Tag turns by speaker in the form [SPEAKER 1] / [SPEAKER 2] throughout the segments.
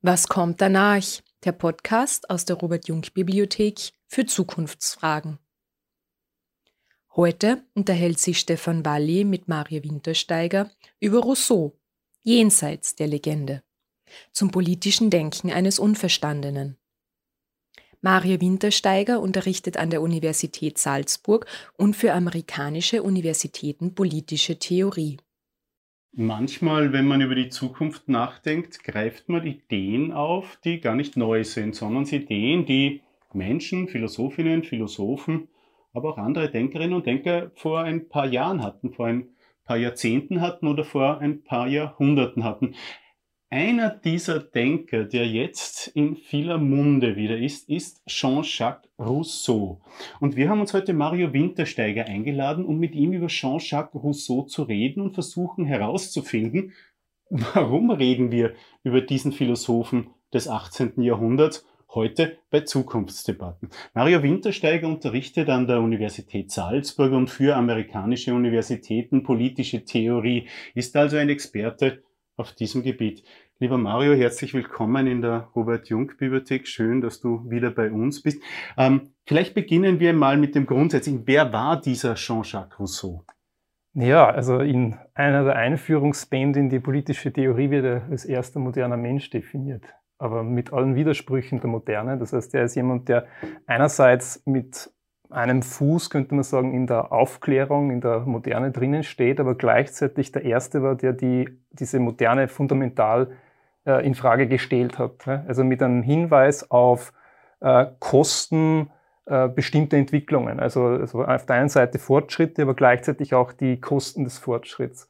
[SPEAKER 1] Was kommt danach? Der Podcast aus der Robert Jung Bibliothek für Zukunftsfragen. Heute unterhält sich Stefan Walli mit Maria Wintersteiger über Rousseau, jenseits der Legende, zum politischen Denken eines Unverstandenen. Maria Wintersteiger unterrichtet an der Universität Salzburg und für amerikanische Universitäten politische Theorie.
[SPEAKER 2] Manchmal, wenn man über die Zukunft nachdenkt, greift man Ideen auf, die gar nicht neu sind, sondern Ideen, die Menschen, Philosophinnen, Philosophen, aber auch andere Denkerinnen und Denker vor ein paar Jahren hatten, vor ein paar Jahrzehnten hatten oder vor ein paar Jahrhunderten hatten. Einer dieser Denker, der jetzt in vieler Munde wieder ist, ist Jean-Jacques Rousseau. Und wir haben uns heute Mario Wintersteiger eingeladen, um mit ihm über Jean-Jacques Rousseau zu reden und versuchen herauszufinden, warum reden wir über diesen Philosophen des 18. Jahrhunderts heute bei Zukunftsdebatten. Mario Wintersteiger unterrichtet an der Universität Salzburg und für amerikanische Universitäten politische Theorie, ist also ein Experte auf diesem Gebiet. Lieber Mario, herzlich willkommen in der Robert Jung Bibliothek. Schön, dass du wieder bei uns bist. Ähm, vielleicht beginnen wir mal mit dem Grundsätzlichen. Wer war dieser Jean-Jacques Rousseau?
[SPEAKER 3] Ja, also in einer der Einführungsbände in die politische Theorie wird er als erster moderner Mensch definiert, aber mit allen Widersprüchen der Moderne. Das heißt, er ist jemand, der einerseits mit einem Fuß, könnte man sagen, in der Aufklärung, in der Moderne drinnen steht, aber gleichzeitig der Erste war, der die, diese Moderne fundamental äh, in Frage gestellt hat. Ne? Also mit einem Hinweis auf äh, Kosten äh, bestimmter Entwicklungen. Also, also auf der einen Seite Fortschritte, aber gleichzeitig auch die Kosten des Fortschritts.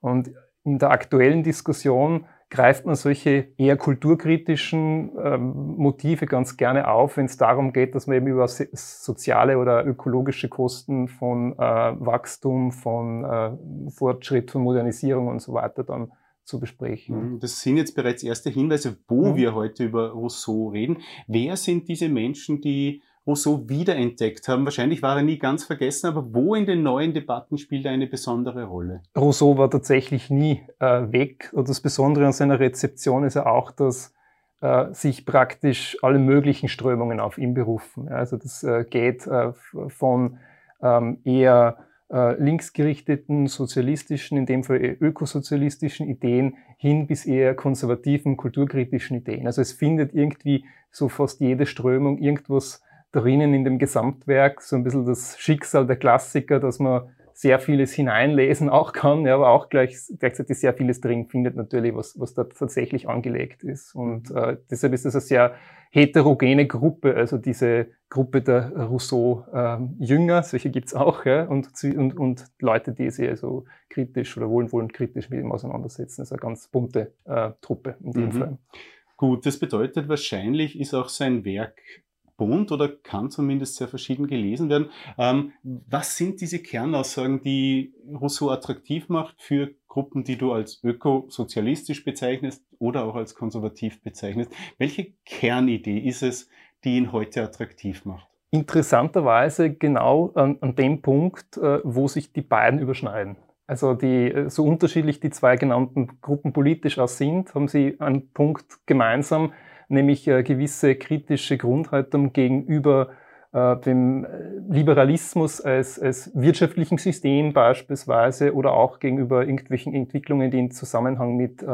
[SPEAKER 3] Und in der aktuellen Diskussion greift man solche eher kulturkritischen ähm, Motive ganz gerne auf, wenn es darum geht, dass man eben über soziale oder ökologische Kosten von äh, Wachstum, von äh, Fortschritt, von Modernisierung und so weiter dann zu besprechen.
[SPEAKER 2] Mhm, das sind jetzt bereits erste Hinweise, wo mhm. wir heute über Rousseau reden. Wer sind diese Menschen, die Rousseau wiederentdeckt haben. Wahrscheinlich war er nie ganz vergessen, aber wo in den neuen Debatten spielt er eine besondere Rolle?
[SPEAKER 3] Rousseau war tatsächlich nie äh, weg. Und das Besondere an seiner Rezeption ist ja auch, dass äh, sich praktisch alle möglichen Strömungen auf ihn berufen. Also das äh, geht äh, von ähm, eher äh, linksgerichteten, sozialistischen, in dem Fall ökosozialistischen Ideen hin bis eher konservativen, kulturkritischen Ideen. Also es findet irgendwie so fast jede Strömung irgendwas drinnen in dem Gesamtwerk so ein bisschen das Schicksal der Klassiker, dass man sehr vieles hineinlesen auch kann, ja, aber auch gleich, gleichzeitig sehr vieles drin findet natürlich, was, was da tatsächlich angelegt ist. Und äh, deshalb ist es eine sehr heterogene Gruppe, also diese Gruppe der Rousseau-Jünger, ähm, solche gibt's auch, ja, und, und, und Leute, die sich also kritisch oder wohlwollend kritisch mit ihm auseinandersetzen. Das ist eine ganz bunte äh, Truppe in dem mhm. Fall.
[SPEAKER 2] Gut, das bedeutet wahrscheinlich ist auch sein Werk bunt oder kann zumindest sehr verschieden gelesen werden. Ähm, was sind diese Kernaussagen, die Rousseau attraktiv macht für Gruppen, die du als ökosozialistisch bezeichnest oder auch als konservativ bezeichnest? Welche Kernidee ist es, die ihn heute attraktiv macht?
[SPEAKER 3] Interessanterweise genau an, an dem Punkt, äh, wo sich die beiden überschneiden. Also die, äh, so unterschiedlich die zwei genannten Gruppen politisch auch sind, haben sie einen Punkt gemeinsam, nämlich äh, gewisse kritische Grundhaltung gegenüber äh, dem äh, Liberalismus als, als wirtschaftlichen System beispielsweise oder auch gegenüber irgendwelchen Entwicklungen, die in Zusammenhang mit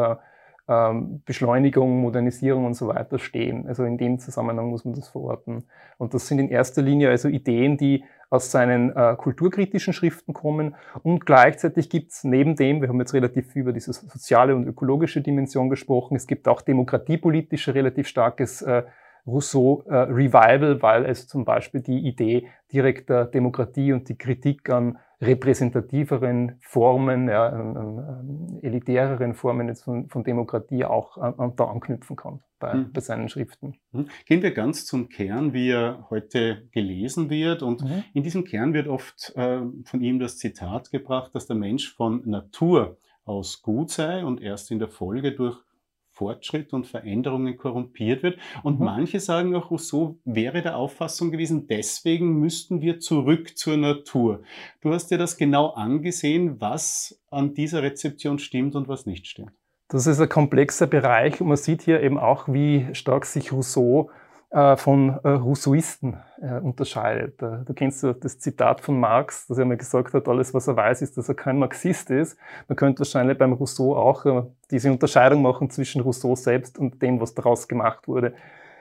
[SPEAKER 3] Beschleunigung, Modernisierung und so weiter stehen. Also in dem Zusammenhang muss man das verorten. Und das sind in erster Linie also Ideen, die aus seinen äh, kulturkritischen Schriften kommen. Und gleichzeitig gibt es neben dem, wir haben jetzt relativ viel über diese soziale und ökologische Dimension gesprochen, es gibt auch demokratiepolitische relativ starkes äh, Rousseau-Revival, äh, weil es zum Beispiel die Idee direkter Demokratie und die Kritik an repräsentativeren Formen, ja, ähm, elitäreren Formen von, von Demokratie auch an, an da anknüpfen kann bei, mhm. bei, seinen Schriften.
[SPEAKER 2] Mhm. Gehen wir ganz zum Kern, wie er heute gelesen wird. Und mhm. in diesem Kern wird oft äh, von ihm das Zitat gebracht, dass der Mensch von Natur aus gut sei und erst in der Folge durch Fortschritt und Veränderungen korrumpiert wird. Und mhm. manche sagen auch, Rousseau wäre der Auffassung gewesen, deswegen müssten wir zurück zur Natur. Du hast dir das genau angesehen, was an dieser Rezeption stimmt und was nicht stimmt.
[SPEAKER 3] Das ist ein komplexer Bereich und man sieht hier eben auch, wie stark sich Rousseau von äh, Rousseauisten äh, unterscheidet. Du kennst ja das Zitat von Marx, dass er mal gesagt hat, alles was er weiß, ist, dass er kein Marxist ist. Man könnte wahrscheinlich beim Rousseau auch diese Unterscheidung machen zwischen Rousseau selbst und dem, was daraus gemacht wurde.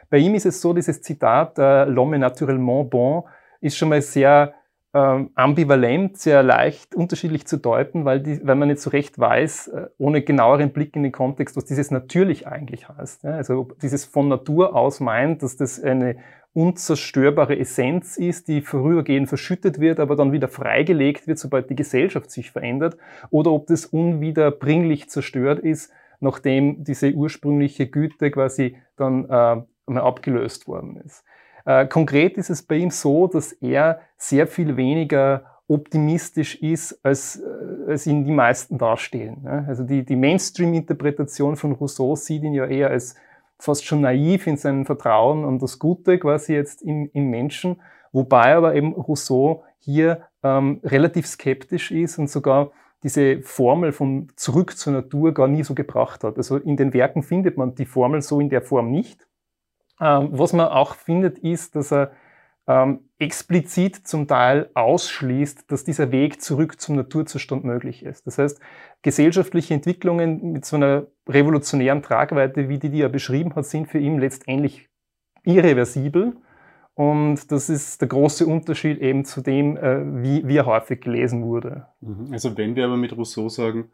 [SPEAKER 3] Bei ihm ist es so, dieses Zitat, l'homme naturellement bon, ist schon mal sehr ähm, ambivalent, sehr leicht unterschiedlich zu deuten, weil, die, weil man nicht so recht weiß, äh, ohne genaueren Blick in den Kontext, was dieses natürlich eigentlich heißt. Ja? Also ob dieses von Natur aus meint, dass das eine unzerstörbare Essenz ist, die vorübergehend verschüttet wird, aber dann wieder freigelegt wird, sobald die Gesellschaft sich verändert, oder ob das unwiederbringlich zerstört ist, nachdem diese ursprüngliche Güte quasi dann äh, mal abgelöst worden ist. Äh, konkret ist es bei ihm so, dass er sehr viel weniger optimistisch ist, als, äh, als ihn die meisten darstellen. Ne? Also die, die Mainstream-Interpretation von Rousseau sieht ihn ja eher als fast schon naiv in seinem Vertrauen und das Gute quasi jetzt im, im Menschen, wobei aber eben Rousseau hier ähm, relativ skeptisch ist und sogar diese Formel von zurück zur Natur gar nie so gebracht hat. Also in den Werken findet man die Formel so in der Form nicht. Ähm, was man auch findet, ist, dass er ähm, explizit zum Teil ausschließt, dass dieser Weg zurück zum Naturzustand möglich ist. Das heißt, gesellschaftliche Entwicklungen mit so einer revolutionären Tragweite, wie die, die er beschrieben hat, sind für ihn letztendlich irreversibel. Und das ist der große Unterschied eben zu dem, äh, wie, wie er häufig gelesen wurde.
[SPEAKER 2] Mhm. Also wenn wir aber mit Rousseau sagen,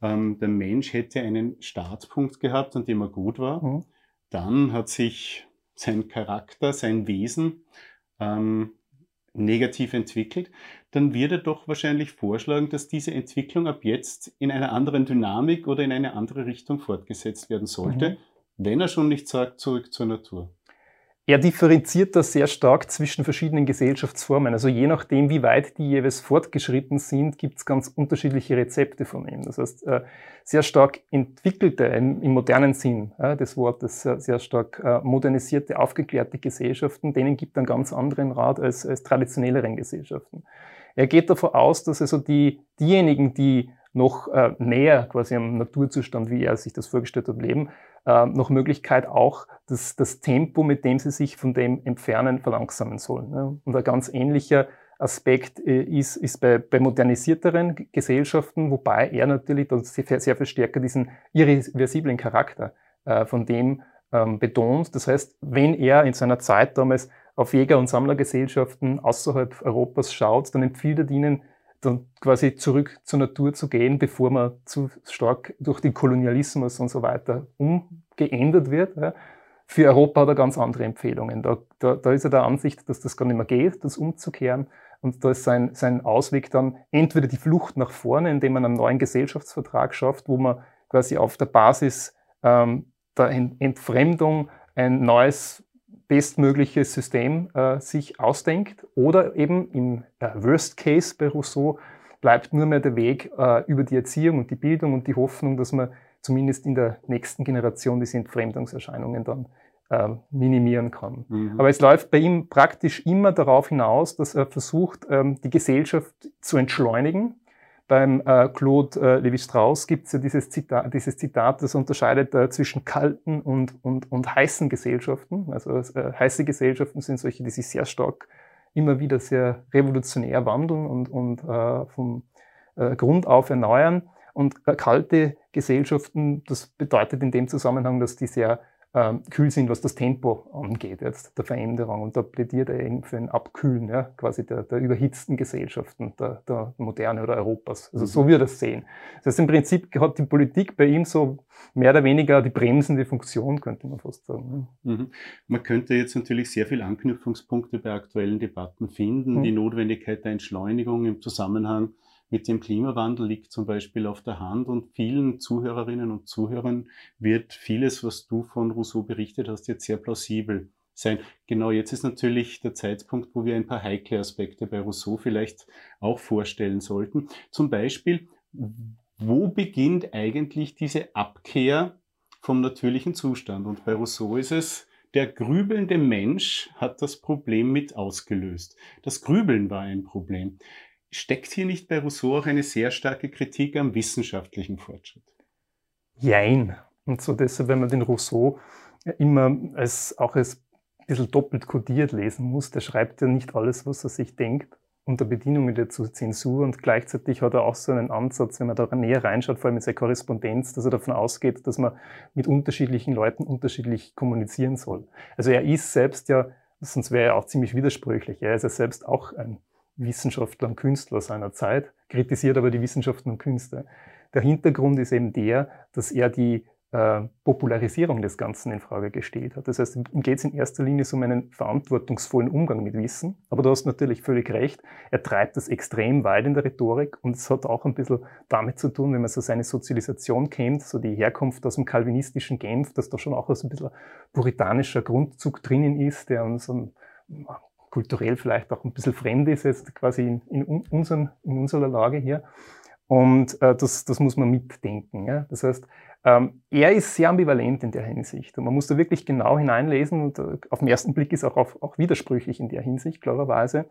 [SPEAKER 2] ähm, der Mensch hätte einen Startpunkt gehabt, an dem er gut war, mhm dann hat sich sein Charakter, sein Wesen ähm, negativ entwickelt, dann wird er doch wahrscheinlich vorschlagen, dass diese Entwicklung ab jetzt in einer anderen Dynamik oder in eine andere Richtung fortgesetzt werden sollte, mhm. wenn er schon nicht sagt, zurück zur Natur.
[SPEAKER 3] Er differenziert da sehr stark zwischen verschiedenen Gesellschaftsformen. Also je nachdem, wie weit die jeweils fortgeschritten sind, gibt es ganz unterschiedliche Rezepte von ihm. Das heißt, äh, sehr stark entwickelte, im modernen Sinn des Wortes, sehr stark äh, modernisierte, aufgeklärte Gesellschaften, denen gibt einen ganz anderen Rat als, als traditionelleren Gesellschaften. Er geht davon aus, dass also die, diejenigen, die noch äh, näher quasi am Naturzustand, wie er sich das vorgestellt hat, leben, äh, noch Möglichkeit auch, das, das Tempo, mit dem sie sich von dem entfernen, verlangsamen sollen. Ne? Und ein ganz ähnlicher Aspekt äh, ist, ist bei, bei modernisierteren Gesellschaften, wobei er natürlich dann sehr, sehr viel stärker diesen irreversiblen Charakter äh, von dem ähm, betont. Das heißt, wenn er in seiner Zeit damals auf Jäger- und Sammlergesellschaften außerhalb Europas schaut, dann empfiehlt er ihnen, dann quasi zurück zur Natur zu gehen, bevor man zu stark durch den Kolonialismus und so weiter umgeändert wird. Ja. Für Europa hat er ganz andere Empfehlungen. Da, da, da ist er der Ansicht, dass das gar nicht mehr geht, das umzukehren. Und da ist sein, sein Ausweg dann entweder die Flucht nach vorne, indem man einen neuen Gesellschaftsvertrag schafft, wo man quasi auf der Basis ähm, der Entfremdung ein neues bestmögliches System äh, sich ausdenkt. Oder eben im äh, Worst Case bei Rousseau bleibt nur mehr der Weg äh, über die Erziehung und die Bildung und die Hoffnung, dass man zumindest in der nächsten Generation diese Entfremdungserscheinungen dann äh, minimieren kann. Mhm. Aber es läuft bei ihm praktisch immer darauf hinaus, dass er versucht, ähm, die Gesellschaft zu entschleunigen, beim äh, Claude äh, Levi-Strauss gibt es ja dieses Zitat, dieses Zitat, das unterscheidet äh, zwischen kalten und, und, und heißen Gesellschaften. Also äh, heiße Gesellschaften sind solche, die sich sehr stark immer wieder sehr revolutionär wandeln und, und äh, vom äh, Grund auf erneuern. Und kalte Gesellschaften, das bedeutet in dem Zusammenhang, dass die sehr ähm, kühl sind, was das Tempo angeht, jetzt der Veränderung. Und da plädiert er eben für ein Abkühlen, ja, quasi der, der überhitzten Gesellschaften der, der Moderne oder Europas. Also mhm. so wird er das sehen. Das heißt, im Prinzip hat die Politik bei ihm so mehr oder weniger die bremsende Funktion, könnte man fast sagen.
[SPEAKER 2] Mhm. Man könnte jetzt natürlich sehr viele Anknüpfungspunkte bei aktuellen Debatten finden. Mhm. Die Notwendigkeit der Entschleunigung im Zusammenhang mit dem Klimawandel liegt zum Beispiel auf der Hand und vielen Zuhörerinnen und Zuhörern wird vieles, was du von Rousseau berichtet hast, jetzt sehr plausibel sein. Genau jetzt ist natürlich der Zeitpunkt, wo wir ein paar heikle Aspekte bei Rousseau vielleicht auch vorstellen sollten. Zum Beispiel, wo beginnt eigentlich diese Abkehr vom natürlichen Zustand? Und bei Rousseau ist es, der grübelnde Mensch hat das Problem mit ausgelöst. Das Grübeln war ein Problem. Steckt hier nicht bei Rousseau auch eine sehr starke Kritik am wissenschaftlichen Fortschritt?
[SPEAKER 3] Jein. Und so deshalb, wenn man den Rousseau immer als, auch als ein bisschen doppelt kodiert lesen muss, der schreibt ja nicht alles, was er sich denkt, unter Bedienung der Zensur und gleichzeitig hat er auch so einen Ansatz, wenn man da näher reinschaut, vor allem in seiner Korrespondenz, dass er davon ausgeht, dass man mit unterschiedlichen Leuten unterschiedlich kommunizieren soll. Also er ist selbst ja, sonst wäre er auch ziemlich widersprüchlich, er ist ja selbst auch ein Wissenschaftler und Künstler seiner Zeit, kritisiert aber die Wissenschaften und Künste. Der Hintergrund ist eben der, dass er die äh, Popularisierung des Ganzen in Frage gestellt hat. Das heißt, ihm geht es in erster Linie um einen verantwortungsvollen Umgang mit Wissen. Aber du hast natürlich völlig recht, er treibt das extrem weit in der Rhetorik und es hat auch ein bisschen damit zu tun, wenn man so seine Sozialisation kennt, so die Herkunft aus dem kalvinistischen Genf, dass da schon auch so ein bisschen puritanischer Grundzug drinnen ist, der uns kulturell vielleicht auch ein bisschen fremd ist, jetzt quasi in, in, unseren, in unserer Lage hier. Und äh, das, das muss man mitdenken. Ja? Das heißt, ähm, er ist sehr ambivalent in der Hinsicht. Und man muss da wirklich genau hineinlesen und äh, auf den ersten Blick ist auch, auch, auch widersprüchlich in der Hinsicht, klarerweise.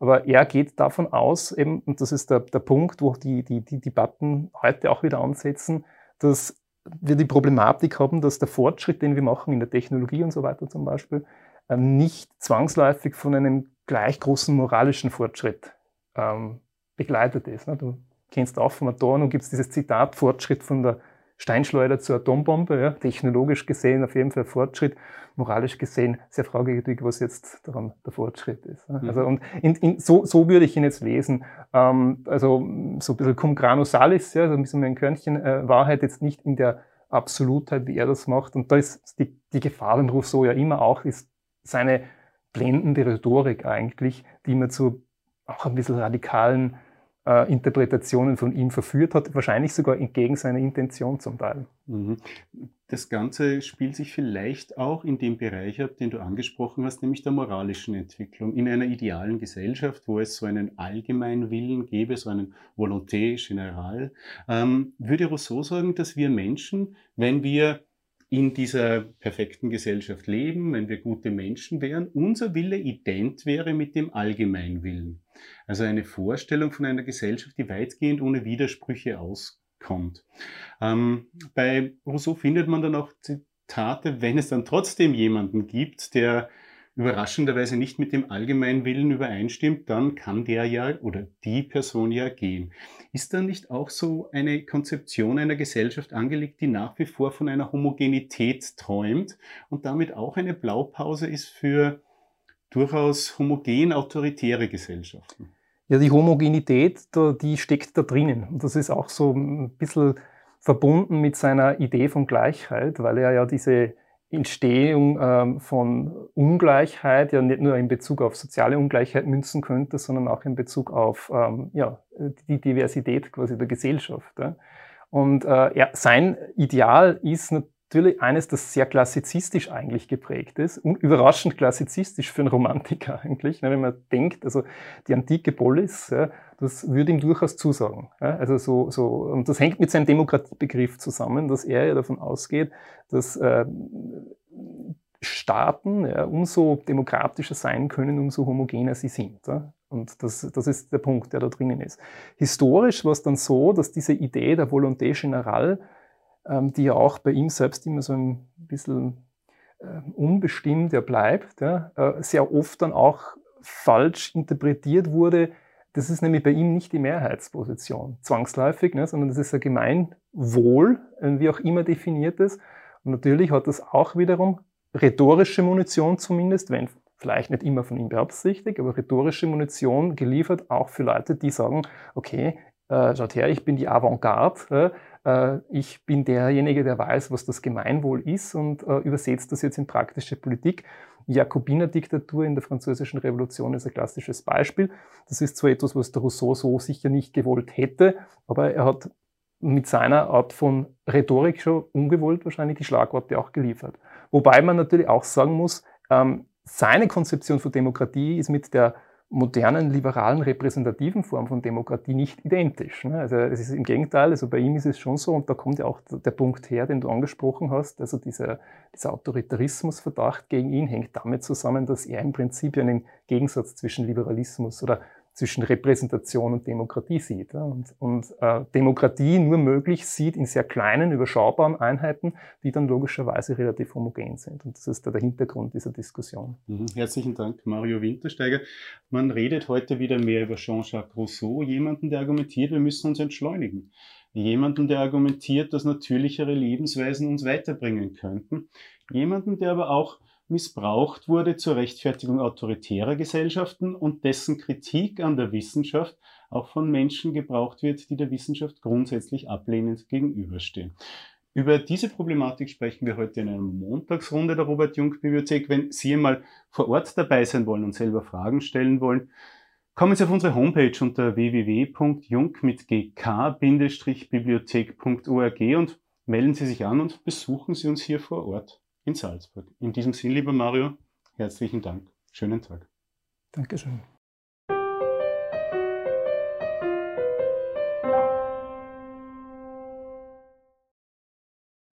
[SPEAKER 3] Aber er geht davon aus, eben, und das ist der, der Punkt, wo die, die, die Debatten heute auch wieder ansetzen, dass wir die Problematik haben, dass der Fortschritt, den wir machen in der Technologie und so weiter zum Beispiel, nicht zwangsläufig von einem gleich großen moralischen Fortschritt ähm, begleitet ist. Ne? Du kennst auch vom Adorno, gibt es dieses Zitat, Fortschritt von der Steinschleuder zur Atombombe, ja, technologisch gesehen auf jeden Fall Fortschritt, moralisch gesehen sehr fragwürdig, was jetzt daran der Fortschritt ist. Mhm. Also und in, in, so, so würde ich ihn jetzt lesen. Ähm, also so ein bisschen cum grano salis, ja, so ein bisschen ein Körnchen äh, Wahrheit jetzt nicht in der Absolutheit, wie er das macht. Und da ist die, die Gefahr beim Rousseau ja immer auch, ist seine blendende Rhetorik eigentlich, die man zu auch ein bisschen radikalen äh, Interpretationen von ihm verführt hat, wahrscheinlich sogar entgegen seiner Intention zum Teil.
[SPEAKER 2] Mhm. Das Ganze spielt sich vielleicht auch in dem Bereich ab, den du angesprochen hast, nämlich der moralischen Entwicklung. In einer idealen Gesellschaft, wo es so einen allgemeinen Willen gäbe, so einen Volonté General, ähm, würde Rousseau sagen, dass wir Menschen, wenn wir in dieser perfekten Gesellschaft leben, wenn wir gute Menschen wären, unser Wille ident wäre mit dem Allgemeinwillen. Also eine Vorstellung von einer Gesellschaft, die weitgehend ohne Widersprüche auskommt. Ähm, bei Rousseau findet man dann auch Zitate, wenn es dann trotzdem jemanden gibt, der überraschenderweise nicht mit dem allgemeinen Willen übereinstimmt, dann kann der ja oder die Person ja gehen. Ist da nicht auch so eine Konzeption einer Gesellschaft angelegt, die nach wie vor von einer Homogenität träumt und damit auch eine Blaupause ist für durchaus homogen autoritäre Gesellschaften?
[SPEAKER 3] Ja, die Homogenität, die steckt da drinnen. Und das ist auch so ein bisschen verbunden mit seiner Idee von Gleichheit, weil er ja diese Entstehung ähm, von Ungleichheit ja nicht nur in Bezug auf soziale Ungleichheit münzen könnte, sondern auch in Bezug auf ähm, ja, die Diversität quasi der Gesellschaft. Und äh, ja, sein Ideal ist natürlich eines, das sehr klassizistisch eigentlich geprägt ist, und überraschend klassizistisch für einen Romantiker eigentlich, ne, wenn man denkt, also die antike Polis, das würde ihm durchaus zusagen. Also so, so, und das hängt mit seinem Demokratiebegriff zusammen, dass er ja davon ausgeht, dass äh, Staaten umso demokratischer sein können, umso homogener sie sind. Und das, das ist der Punkt, der da drinnen ist. Historisch war es dann so, dass diese Idee der Volonté Générale, die ja auch bei ihm selbst immer so ein bisschen äh, unbestimmt ja bleibt, ja, äh, sehr oft dann auch falsch interpretiert wurde. Das ist nämlich bei ihm nicht die Mehrheitsposition, zwangsläufig, ne, sondern das ist ein Gemeinwohl, wie auch immer definiert ist. Und natürlich hat das auch wiederum rhetorische Munition zumindest, wenn vielleicht nicht immer von ihm beabsichtigt, aber rhetorische Munition geliefert, auch für Leute, die sagen, okay, äh, schaut her, ich bin die Avantgarde, äh, ich bin derjenige, der weiß, was das Gemeinwohl ist und äh, übersetzt das jetzt in praktische Politik. Jakobiner-Diktatur in der Französischen Revolution ist ein klassisches Beispiel. Das ist zwar etwas, was der Rousseau so sicher nicht gewollt hätte, aber er hat mit seiner Art von Rhetorik schon ungewollt wahrscheinlich die Schlagworte auch geliefert. Wobei man natürlich auch sagen muss, ähm, seine Konzeption von Demokratie ist mit der modernen, liberalen, repräsentativen Form von Demokratie nicht identisch. Ne? Also es ist im Gegenteil, also bei ihm ist es schon so, und da kommt ja auch der Punkt her, den du angesprochen hast, also dieser, dieser Autoritarismusverdacht gegen ihn hängt damit zusammen, dass er im Prinzip einen Gegensatz zwischen Liberalismus oder zwischen Repräsentation und Demokratie sieht. Und, und äh, Demokratie nur möglich sieht in sehr kleinen, überschaubaren Einheiten, die dann logischerweise relativ homogen sind. Und das ist da der Hintergrund dieser Diskussion.
[SPEAKER 2] Mhm. Herzlichen Dank, Mario Wintersteiger. Man redet heute wieder mehr über Jean-Jacques Rousseau, jemanden, der argumentiert, wir müssen uns entschleunigen. Jemanden, der argumentiert, dass natürlichere Lebensweisen uns weiterbringen könnten. Jemanden, der aber auch missbraucht wurde zur Rechtfertigung autoritärer Gesellschaften und dessen Kritik an der Wissenschaft auch von Menschen gebraucht wird, die der Wissenschaft grundsätzlich ablehnend gegenüberstehen. Über diese Problematik sprechen wir heute in einer Montagsrunde der Robert-Jung-Bibliothek. Wenn Sie einmal vor Ort dabei sein wollen und selber Fragen stellen wollen, kommen Sie auf unsere Homepage unter www.jung mit gk-bibliothek.org und melden Sie sich an und besuchen Sie uns hier vor Ort in Salzburg. In diesem Sinn, lieber Mario, herzlichen Dank. Schönen Tag.
[SPEAKER 3] Dankeschön.